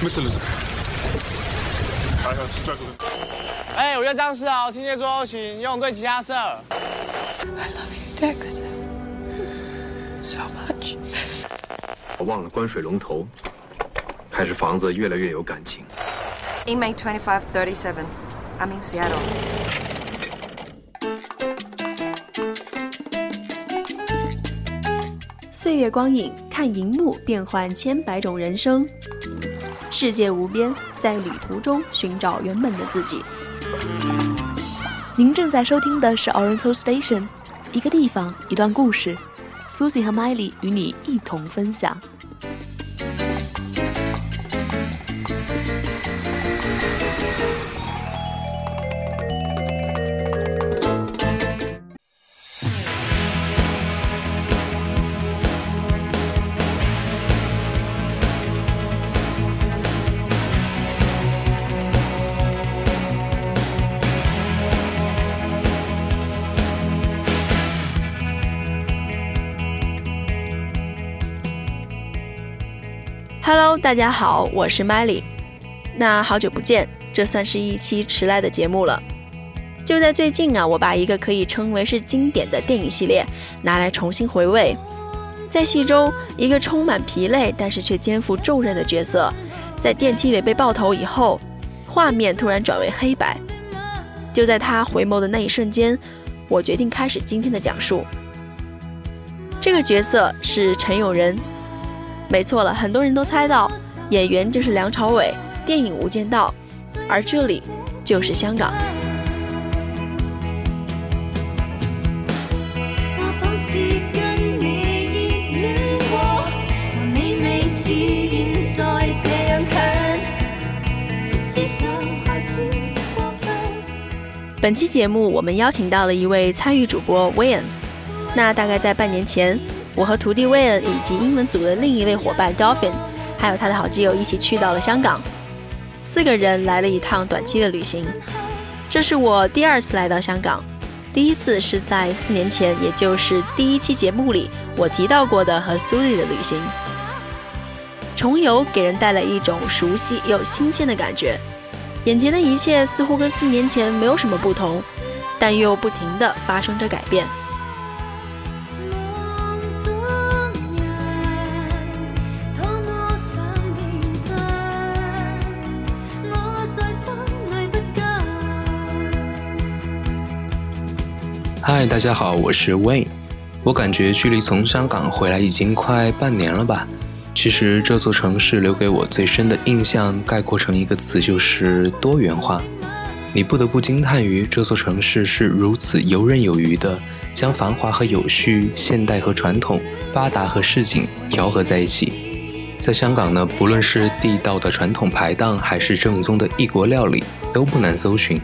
Miss Elizabeth, I have struggled. 哎，我叫张世豪，天蝎座 O 型，游泳队吉他社。I love you, Dexter. So much. 我忘了关水龙头，还是房子越来越有感情。Inmate 2537. I'm in Seattle. 岁月光影，看荧幕变换千百种人生。世界无边，在旅途中寻找原本的自己。您正在收听的是 Oriental Station，一个地方，一段故事。Susie 和 Miley 与你一同分享。大家好，我是 Miley。那好久不见，这算是一期迟来的节目了。就在最近啊，我把一个可以称为是经典的电影系列拿来重新回味。在戏中，一个充满疲累但是却肩负重任的角色，在电梯里被爆头以后，画面突然转为黑白。就在他回眸的那一瞬间，我决定开始今天的讲述。这个角色是陈永仁。没错了，很多人都猜到，演员就是梁朝伟，电影《无间道》，而这里就是香港。本期节目我们邀请到了一位参与主播 Wayne。那大概在半年前，我和徒弟 w a y n 以及英文组的另一位伙伴 Dolphin，还有他的好基友一起去到了香港，四个人来了一趟短期的旅行。这是我第二次来到香港，第一次是在四年前，也就是第一期节目里我提到过的和 Suzy 的旅行。重游给人带来一种熟悉又新鲜的感觉，眼前的一切似乎跟四年前没有什么不同，但又不停地发生着改变。嗨，大家好，我是 Wayne。我感觉距离从香港回来已经快半年了吧。其实这座城市留给我最深的印象，概括成一个词就是多元化。你不得不惊叹于这座城市是如此游刃有余的，将繁华和有序、现代和传统、发达和市井调和在一起。在香港呢，不论是地道的传统排档，还是正宗的异国料理，都不难搜寻。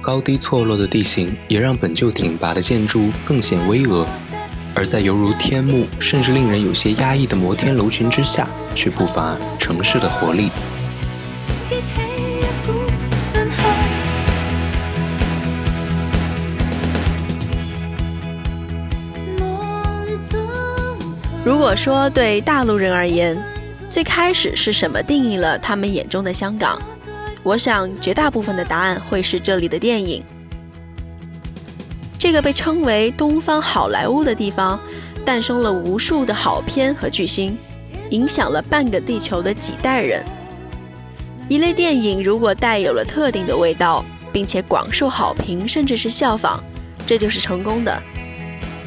高低错落的地形也让本就挺拔的建筑更显巍峨，而在犹如天幕，甚至令人有些压抑的摩天楼群之下，却不乏城市的活力。如果说对大陆人而言，最开始是什么定义了他们眼中的香港？我想绝大部分的答案会是这里的电影。这个被称为“东方好莱坞的地方，诞生了无数的好片和巨星，影响了半个地球的几代人。一类电影如果带有了特定的味道，并且广受好评，甚至是效仿，这就是成功的。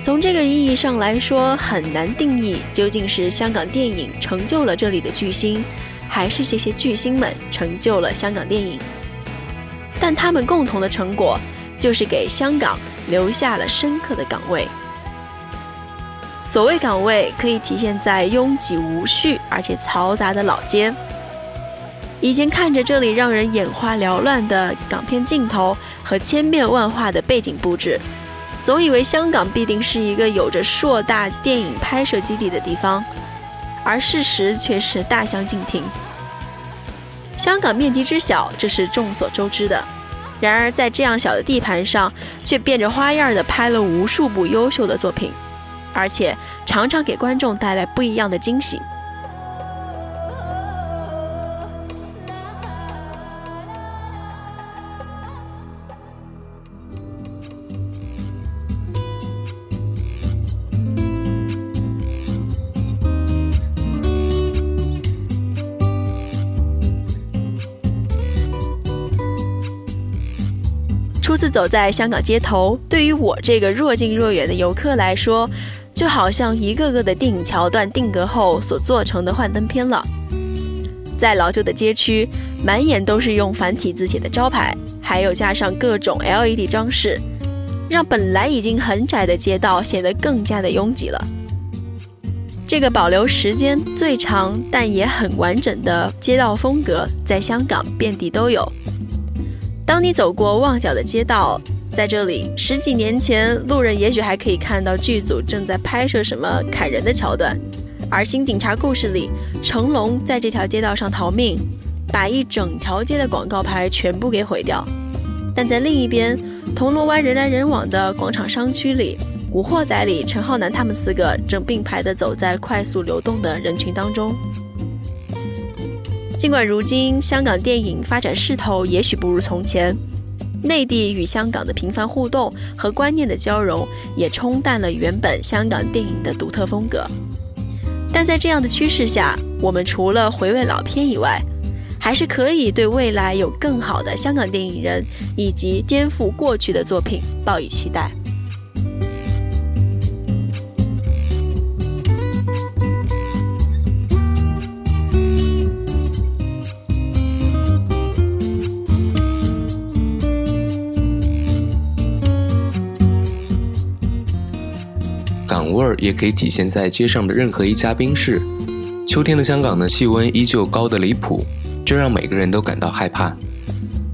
从这个意义上来说，很难定义究竟是香港电影成就了这里的巨星，还是这些巨星们成就了香港电影。但他们共同的成果，就是给香港留下了深刻的岗位。所谓岗位，可以体现在拥挤无序而且嘈杂的老街。以前看着这里让人眼花缭乱的港片镜头和千变万化的背景布置。总以为香港必定是一个有着硕大电影拍摄基地的地方，而事实却是大相径庭。香港面积之小，这是众所周知的。然而，在这样小的地盘上，却变着花样的拍了无数部优秀的作品，而且常常给观众带来不一样的惊喜。次走在香港街头，对于我这个若近若远的游客来说，就好像一个个的电影桥段定格后所做成的幻灯片了。在老旧的街区，满眼都是用繁体字写的招牌，还有加上各种 LED 装饰，让本来已经很窄的街道显得更加的拥挤了。这个保留时间最长但也很完整的街道风格，在香港遍地都有。当你走过旺角的街道，在这里十几年前，路人也许还可以看到剧组正在拍摄什么砍人的桥段，而《新警察故事》里，成龙在这条街道上逃命，把一整条街的广告牌全部给毁掉。但在另一边，铜锣湾人来人往的广场商区里。《古惑仔》里，陈浩南他们四个正并排地走在快速流动的人群当中。尽管如今香港电影发展势头也许不如从前，内地与香港的频繁互动和观念的交融也冲淡了原本香港电影的独特风格。但在这样的趋势下，我们除了回味老片以外，还是可以对未来有更好的香港电影人以及颠覆过去的作品抱以期待。味儿也可以体现在街上的任何一家冰室。秋天的香港呢，气温依旧高得离谱，这让每个人都感到害怕。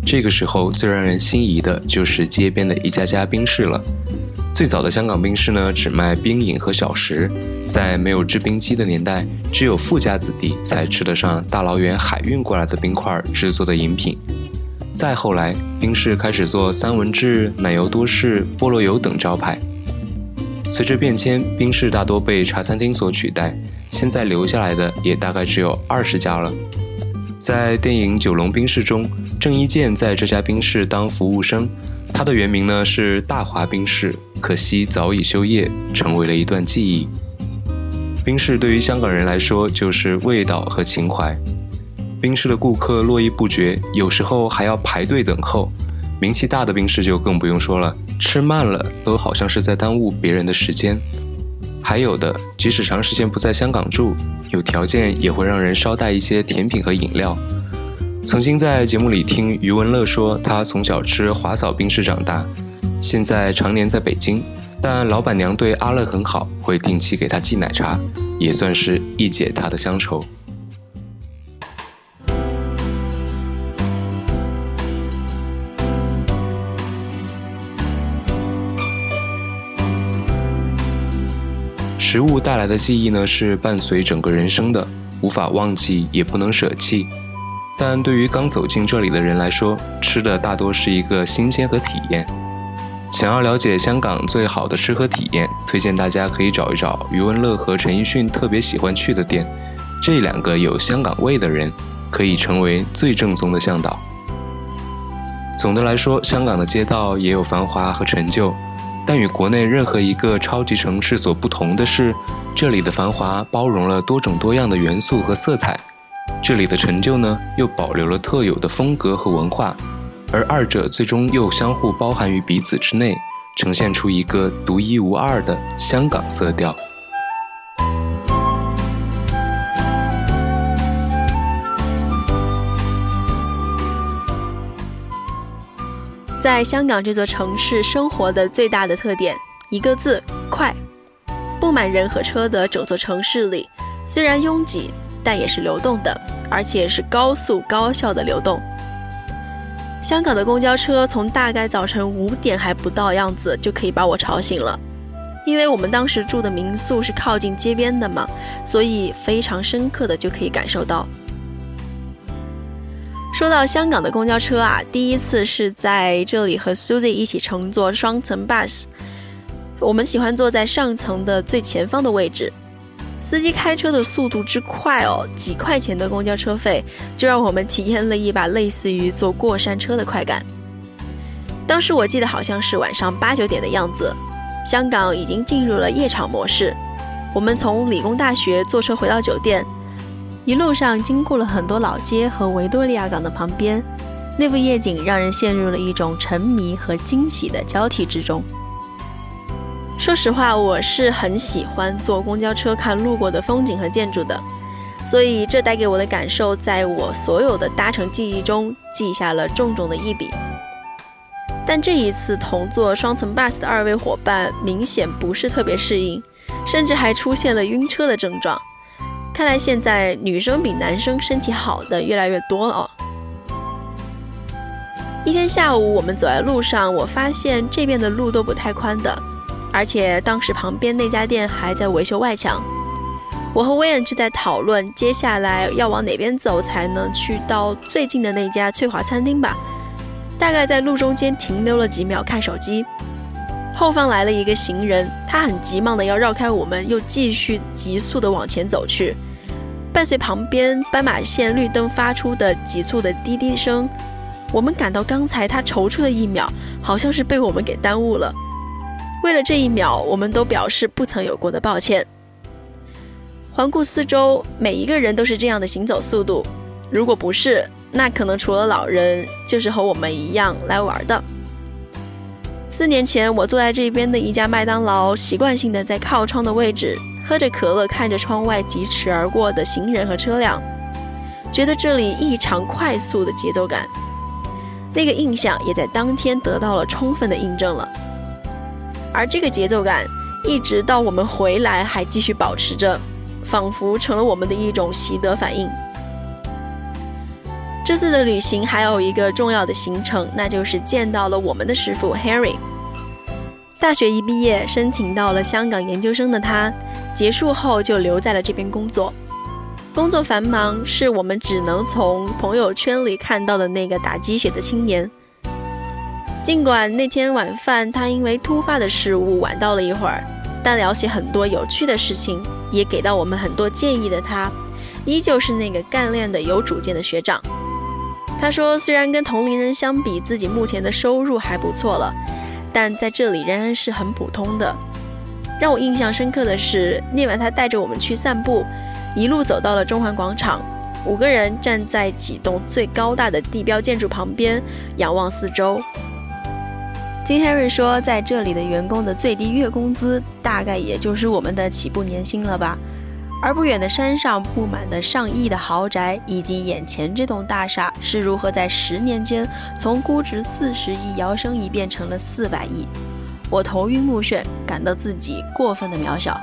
这个时候最让人心仪的就是街边的一家家冰室了。最早的香港冰室呢，只卖冰饮和小食，在没有制冰机的年代，只有富家子弟才吃得上大老远海运过来的冰块制作的饮品。再后来，冰室开始做三文治、奶油多士、菠萝油等招牌。随着变迁，冰室大多被茶餐厅所取代，现在留下来的也大概只有二十家了。在电影《九龙冰室》中，郑伊健在这家冰室当服务生，他的原名呢是大华冰室，可惜早已休业，成为了一段记忆。冰室对于香港人来说就是味道和情怀，冰室的顾客络绎不绝，有时候还要排队等候。名气大的冰室就更不用说了，吃慢了都好像是在耽误别人的时间。还有的，即使长时间不在香港住，有条件也会让人捎带一些甜品和饮料。曾经在节目里听余文乐说，他从小吃华嫂冰室长大，现在常年在北京，但老板娘对阿乐很好，会定期给他寄奶茶，也算是一解他的乡愁。食物带来的记忆呢，是伴随整个人生的，无法忘记，也不能舍弃。但对于刚走进这里的人来说，吃的大多是一个新鲜和体验。想要了解香港最好的吃喝体验，推荐大家可以找一找余文乐和陈奕迅特别喜欢去的店。这两个有香港味的人，可以成为最正宗的向导。总的来说，香港的街道也有繁华和陈旧。但与国内任何一个超级城市所不同的是，这里的繁华包容了多种多样的元素和色彩，这里的陈旧呢又保留了特有的风格和文化，而二者最终又相互包含于彼此之内，呈现出一个独一无二的香港色调。在香港这座城市生活的最大的特点，一个字：快。布满人和车的整座城市里，虽然拥挤，但也是流动的，而且是高速高效的流动。香港的公交车从大概早晨五点还不到样子，就可以把我吵醒了。因为我们当时住的民宿是靠近街边的嘛，所以非常深刻的就可以感受到。说到香港的公交车啊，第一次是在这里和 Susie 一起乘坐双层 bus，我们喜欢坐在上层的最前方的位置。司机开车的速度之快哦，几块钱的公交车费就让我们体验了一把类似于坐过山车的快感。当时我记得好像是晚上八九点的样子，香港已经进入了夜场模式。我们从理工大学坐车回到酒店。一路上经过了很多老街和维多利亚港的旁边，那幅夜景让人陷入了一种沉迷和惊喜的交替之中。说实话，我是很喜欢坐公交车看路过的风景和建筑的，所以这带给我的感受，在我所有的搭乘记忆中记下了重重的一笔。但这一次同坐双层 bus 的二位伙伴明显不是特别适应，甚至还出现了晕车的症状。看来现在女生比男生身体好的越来越多了哦。一天下午，我们走在路上，我发现这边的路都不太宽的，而且当时旁边那家店还在维修外墙。我和威恩就在讨论接下来要往哪边走才能去到最近的那家翠华餐厅吧。大概在路中间停留了几秒看手机，后方来了一个行人，他很急忙的要绕开我们，又继续急速的往前走去。伴随旁边斑马线绿灯发出的急促的滴滴声，我们感到刚才他踌躇的一秒，好像是被我们给耽误了。为了这一秒，我们都表示不曾有过的抱歉。环顾四周，每一个人都是这样的行走速度，如果不是，那可能除了老人，就是和我们一样来玩的。四年前，我坐在这边的一家麦当劳，习惯性的在靠窗的位置。喝着可乐，看着窗外疾驰而过的行人和车辆，觉得这里异常快速的节奏感。那个印象也在当天得到了充分的印证了。而这个节奏感，一直到我们回来还继续保持着，仿佛成了我们的一种习得反应。这次的旅行还有一个重要的行程，那就是见到了我们的师傅 Harry。大学一毕业，申请到了香港研究生的他。结束后就留在了这边工作，工作繁忙，是我们只能从朋友圈里看到的那个打鸡血的青年。尽管那天晚饭他因为突发的事物晚到了一会儿，但聊起很多有趣的事情，也给到我们很多建议的他，依旧是那个干练的有主见的学长。他说，虽然跟同龄人相比，自己目前的收入还不错了，但在这里仍然是很普通的。让我印象深刻的是，那晚他带着我们去散步，一路走到了中环广场，五个人站在几栋最高大的地标建筑旁边，仰望四周。金 Harry 说，在这里的员工的最低月工资大概也就是我们的起步年薪了吧。而不远的山上布满的上亿的豪宅，以及眼前这栋大厦是如何在十年间从估值四十亿摇身一变成了四百亿。我头晕目眩，感到自己过分的渺小。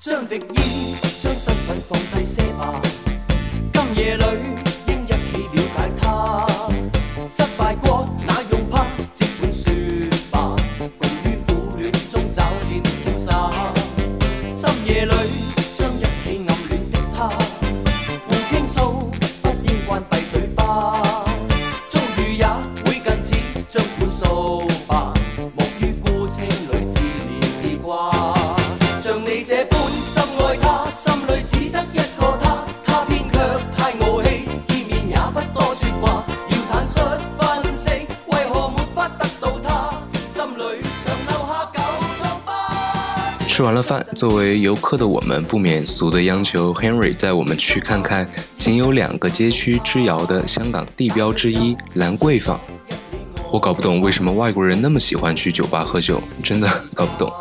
将敌意，将身份放低些吧，今夜里。饭，作为游客的我们不免俗的央求 Henry 带我们去看看仅有两个街区之遥的香港地标之一兰桂坊。我搞不懂为什么外国人那么喜欢去酒吧喝酒，真的搞不懂。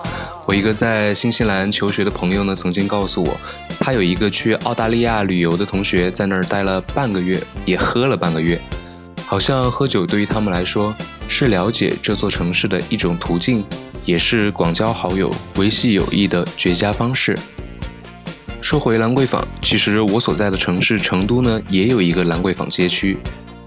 我一个在新西兰求学的朋友呢，曾经告诉我，他有一个去澳大利亚旅游的同学，在那儿待了半个月，也喝了半个月。好像喝酒对于他们来说是了解这座城市的一种途径。也是广交好友、维系友谊的绝佳方式。说回兰桂坊，其实我所在的城市成都呢，也有一个兰桂坊街区，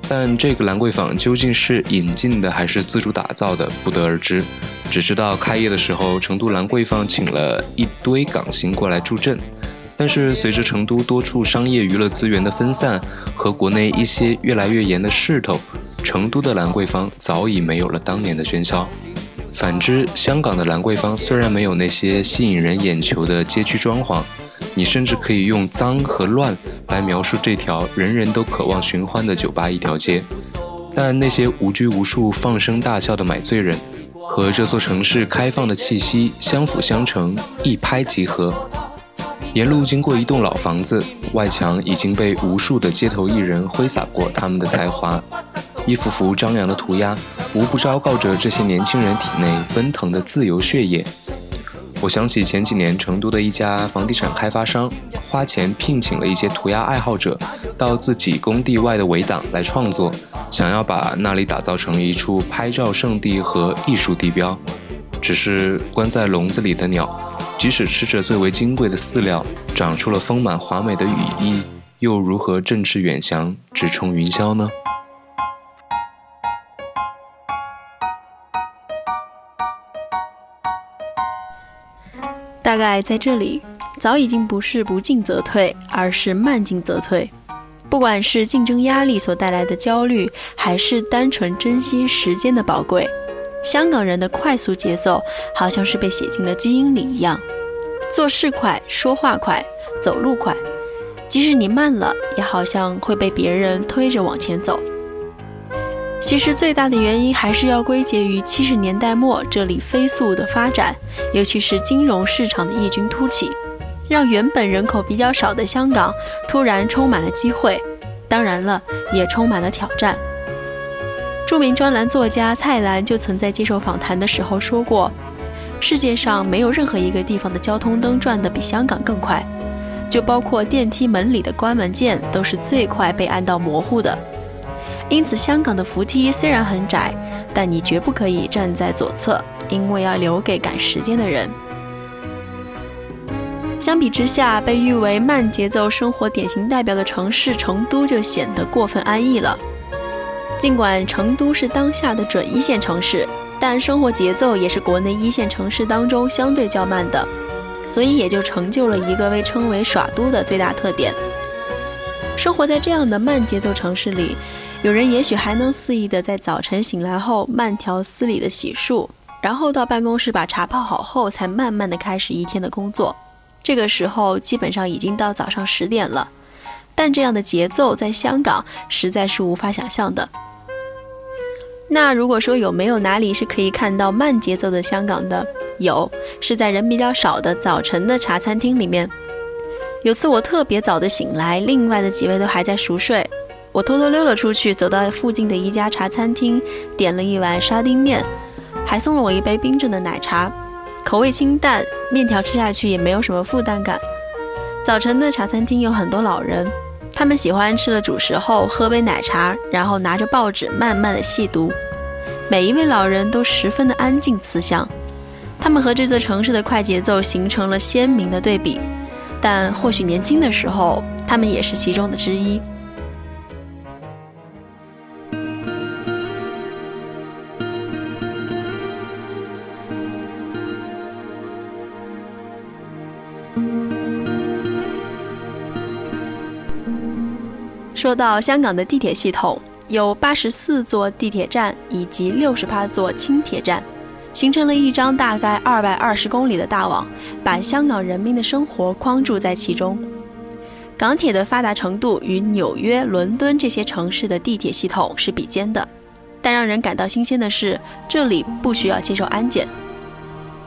但这个兰桂坊究竟是引进的还是自主打造的，不得而知。只知道开业的时候，成都兰桂坊请了一堆港星过来助阵，但是随着成都多处商业娱乐资源的分散和国内一些越来越严的势头，成都的兰桂坊早已没有了当年的喧嚣。反之，香港的兰桂坊虽然没有那些吸引人眼球的街区装潢，你甚至可以用脏和乱来描述这条人人都渴望寻欢的酒吧一条街。但那些无拘无束、放声大笑的买醉人，和这座城市开放的气息相辅相成，一拍即合。沿路经过一栋老房子，外墙已经被无数的街头艺人挥洒过他们的才华，一幅幅张扬的涂鸦，无不昭告着这些年轻人体内奔腾的自由血液。我想起前几年成都的一家房地产开发商，花钱聘请了一些涂鸦爱好者，到自己工地外的围挡来创作，想要把那里打造成一处拍照圣地和艺术地标。只是关在笼子里的鸟。即使吃着最为金贵的饲料，长出了丰满华美的羽翼，又如何振翅远翔，直冲云霄呢？大概在这里，早已经不是不进则退，而是慢进则退。不管是竞争压力所带来的焦虑，还是单纯珍惜时间的宝贵。香港人的快速节奏，好像是被写进了基因里一样，做事快，说话快，走路快，即使你慢了，也好像会被别人推着往前走。其实最大的原因还是要归结于七十年代末这里飞速的发展，尤其是金融市场的异军突起，让原本人口比较少的香港突然充满了机会，当然了，也充满了挑战。著名专栏作家蔡澜就曾在接受访谈的时候说过：“世界上没有任何一个地方的交通灯转得比香港更快，就包括电梯门里的关门键都是最快被按到模糊的。因此，香港的扶梯虽然很窄，但你绝不可以站在左侧，因为要留给赶时间的人。相比之下，被誉为慢节奏生活典型代表的城市成都就显得过分安逸了。”尽管成都是当下的准一线城市，但生活节奏也是国内一线城市当中相对较慢的，所以也就成就了一个被称为“耍都”的最大特点。生活在这样的慢节奏城市里，有人也许还能肆意的在早晨醒来后慢条斯理的洗漱，然后到办公室把茶泡好后，才慢慢的开始一天的工作。这个时候基本上已经到早上十点了，但这样的节奏在香港实在是无法想象的。那如果说有没有哪里是可以看到慢节奏的香港的？有，是在人比较少的早晨的茶餐厅里面。有次我特别早的醒来，另外的几位都还在熟睡，我偷偷溜了出去，走到附近的一家茶餐厅，点了一碗沙丁面，还送了我一杯冰镇的奶茶，口味清淡，面条吃下去也没有什么负担感。早晨的茶餐厅有很多老人。他们喜欢吃了主食后喝杯奶茶，然后拿着报纸慢慢的细读。每一位老人都十分的安静慈祥，他们和这座城市的快节奏形成了鲜明的对比。但或许年轻的时候，他们也是其中的之一。说到香港的地铁系统，有八十四座地铁站以及六十八座轻铁站，形成了一张大概二百二十公里的大网，把香港人民的生活框住在其中。港铁的发达程度与纽约、伦敦这些城市的地铁系统是比肩的，但让人感到新鲜的是，这里不需要接受安检。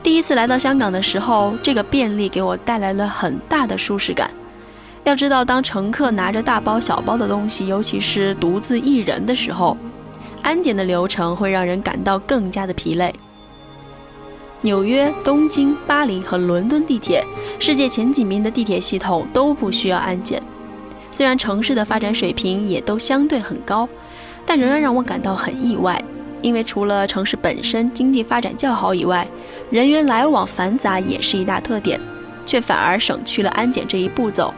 第一次来到香港的时候，这个便利给我带来了很大的舒适感。要知道，当乘客拿着大包小包的东西，尤其是独自一人的时候，安检的流程会让人感到更加的疲累。纽约、东京、巴黎和伦敦地铁，世界前几名的地铁系统都不需要安检。虽然城市的发展水平也都相对很高，但仍然让我感到很意外，因为除了城市本身经济发展较好以外，人员来往繁杂也是一大特点，却反而省去了安检这一步骤。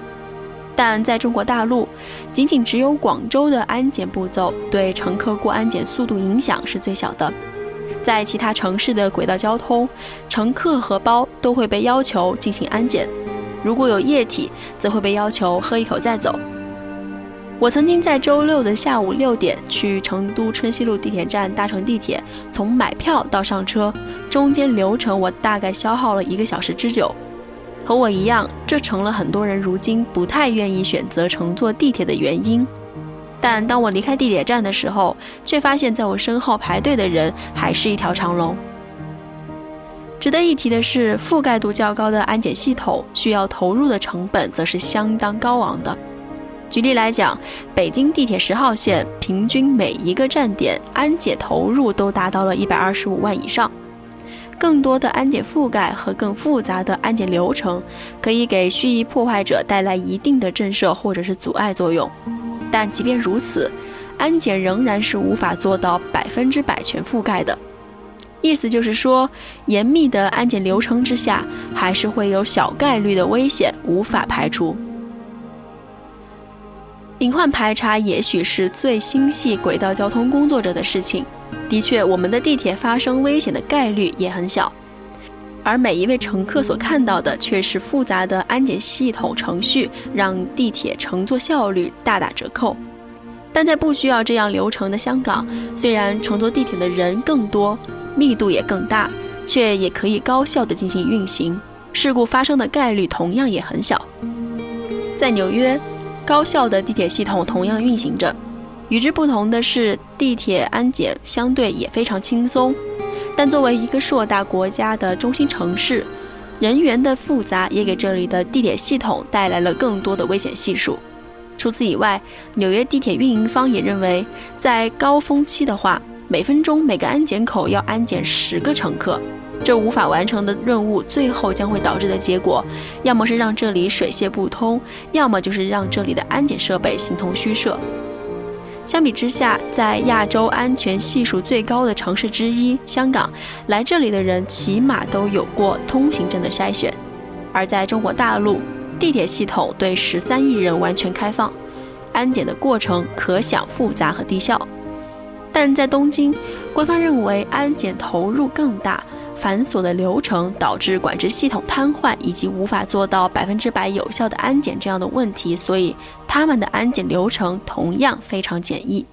但在中国大陆，仅仅只有广州的安检步骤对乘客过安检速度影响是最小的。在其他城市的轨道交通，乘客和包都会被要求进行安检，如果有液体，则会被要求喝一口再走。我曾经在周六的下午六点去成都春熙路地铁站搭乘地铁，从买票到上车，中间流程我大概消耗了一个小时之久。和我一样，这成了很多人如今不太愿意选择乘坐地铁的原因。但当我离开地铁站的时候，却发现在我身后排队的人还是一条长龙。值得一提的是，覆盖度较高的安检系统需要投入的成本则是相当高昂的。举例来讲，北京地铁十号线平均每一个站点安检投入都达到了一百二十五万以上。更多的安检覆盖和更复杂的安检流程，可以给蓄意破坏者带来一定的震慑或者是阻碍作用。但即便如此，安检仍然是无法做到百分之百全覆盖的。意思就是说，严密的安检流程之下，还是会有小概率的危险无法排除。隐患排查也许是最心系轨道交通工作者的事情。的确，我们的地铁发生危险的概率也很小，而每一位乘客所看到的却是复杂的安检系统程序，让地铁乘坐效率大打折扣。但在不需要这样流程的香港，虽然乘坐地铁的人更多。密度也更大，却也可以高效地进行运行，事故发生的概率同样也很小。在纽约，高效的地铁系统同样运行着，与之不同的是，地铁安检相对也非常轻松。但作为一个硕大国家的中心城市，人员的复杂也给这里的地铁系统带来了更多的危险系数。除此以外，纽约地铁运营方也认为，在高峰期的话。每分钟每个安检口要安检十个乘客，这无法完成的任务，最后将会导致的结果，要么是让这里水泄不通，要么就是让这里的安检设备形同虚设。相比之下，在亚洲安全系数最高的城市之一香港，来这里的人起码都有过通行证的筛选；而在中国大陆，地铁系统对十三亿人完全开放，安检的过程可想复杂和低效。但在东京，官方认为安检投入更大，繁琐的流程导致管制系统瘫痪，以及无法做到百分之百有效的安检这样的问题，所以他们的安检流程同样非常简易。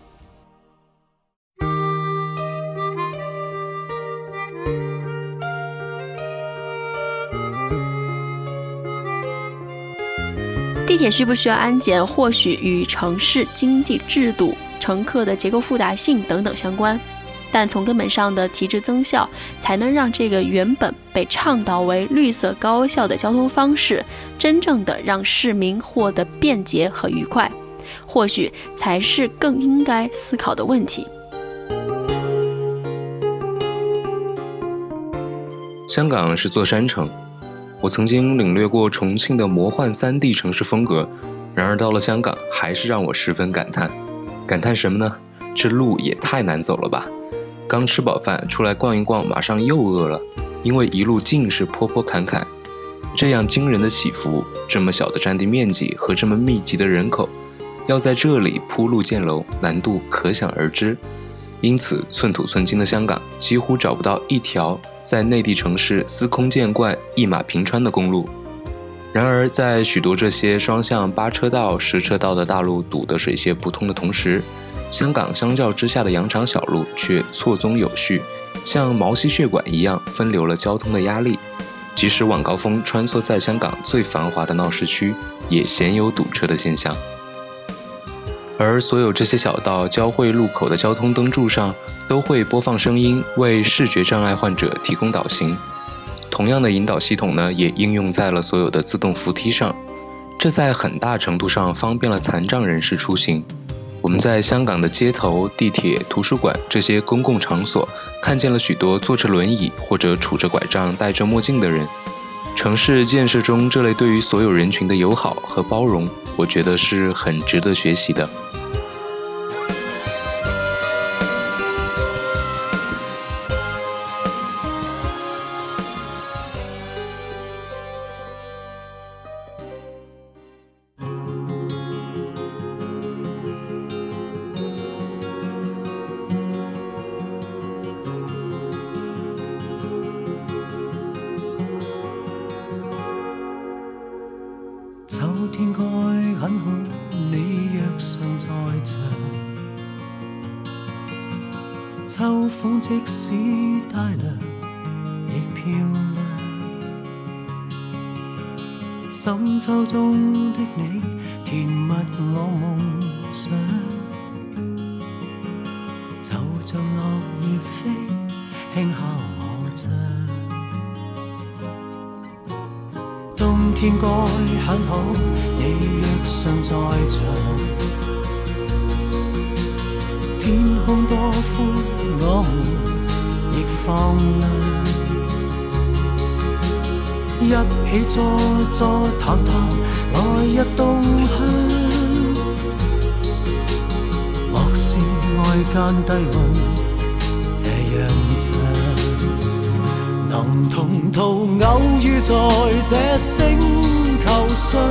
地铁需不需要安检，或许与城市经济制度。乘客的结构复杂性等等相关，但从根本上的提质增效，才能让这个原本被倡导为绿色高效的交通方式，真正的让市民获得便捷和愉快，或许才是更应该思考的问题。香港是座山城，我曾经领略过重庆的魔幻三 D 城市风格，然而到了香港，还是让我十分感叹。感叹什么呢？这路也太难走了吧！刚吃饱饭出来逛一逛，马上又饿了，因为一路尽是坡坡坎坎，这样惊人的起伏，这么小的占地面积和这么密集的人口，要在这里铺路建楼，难度可想而知。因此，寸土寸金的香港几乎找不到一条在内地城市司空见惯、一马平川的公路。然而，在许多这些双向八车道、十车道的大路堵得水泄不通的同时，香港相较之下的羊肠小路却错综有序，像毛细血管一样分流了交通的压力。即使晚高峰穿梭在香港最繁华的闹市区，也鲜有堵车的现象。而所有这些小道交汇路口的交通灯柱上，都会播放声音，为视觉障碍患者提供导行。同样的引导系统呢，也应用在了所有的自动扶梯上，这在很大程度上方便了残障人士出行。我们在香港的街头、地铁、图书馆这些公共场所，看见了许多坐着轮椅或者拄着拐杖、戴着墨镜的人。城市建设中这类对于所有人群的友好和包容，我觉得是很值得学习的。像落叶飞，轻敲我窗。冬天该很好，你若尚在场。天空多宽，我們亦放亮。一起坐坐談談來日動向。間低溫這樣長，能同途偶遇在這星球上，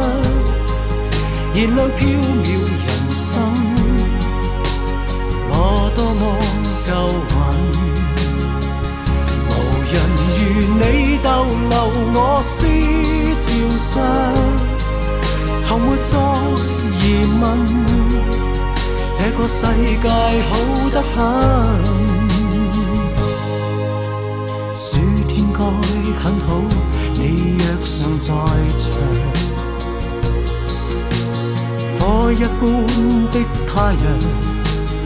燃亮飄渺人生，我多麼夠運。人如你逗留我思潮上，从没再疑問，這個世界好得很。暑天該很好，你若尚在場，火一般的太陽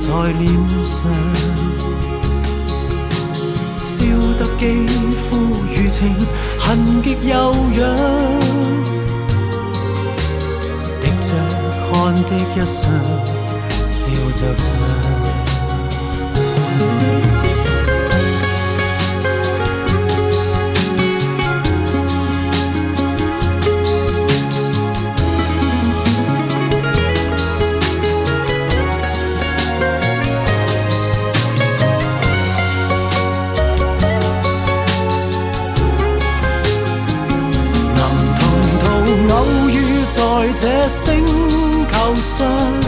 在臉上。燒得肌肤如情，痕極悠揚，滴着汗的一双，要着着，能同途偶遇在这星球上。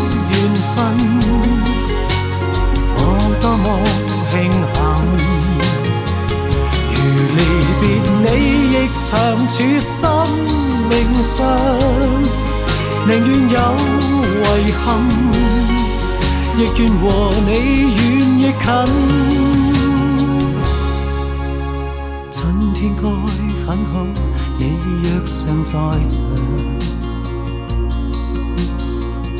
我多麼慶幸。如離別你，亦長處生命上，寧願有遺憾，亦願和你遠亦近。春天該很好，你若尚在場。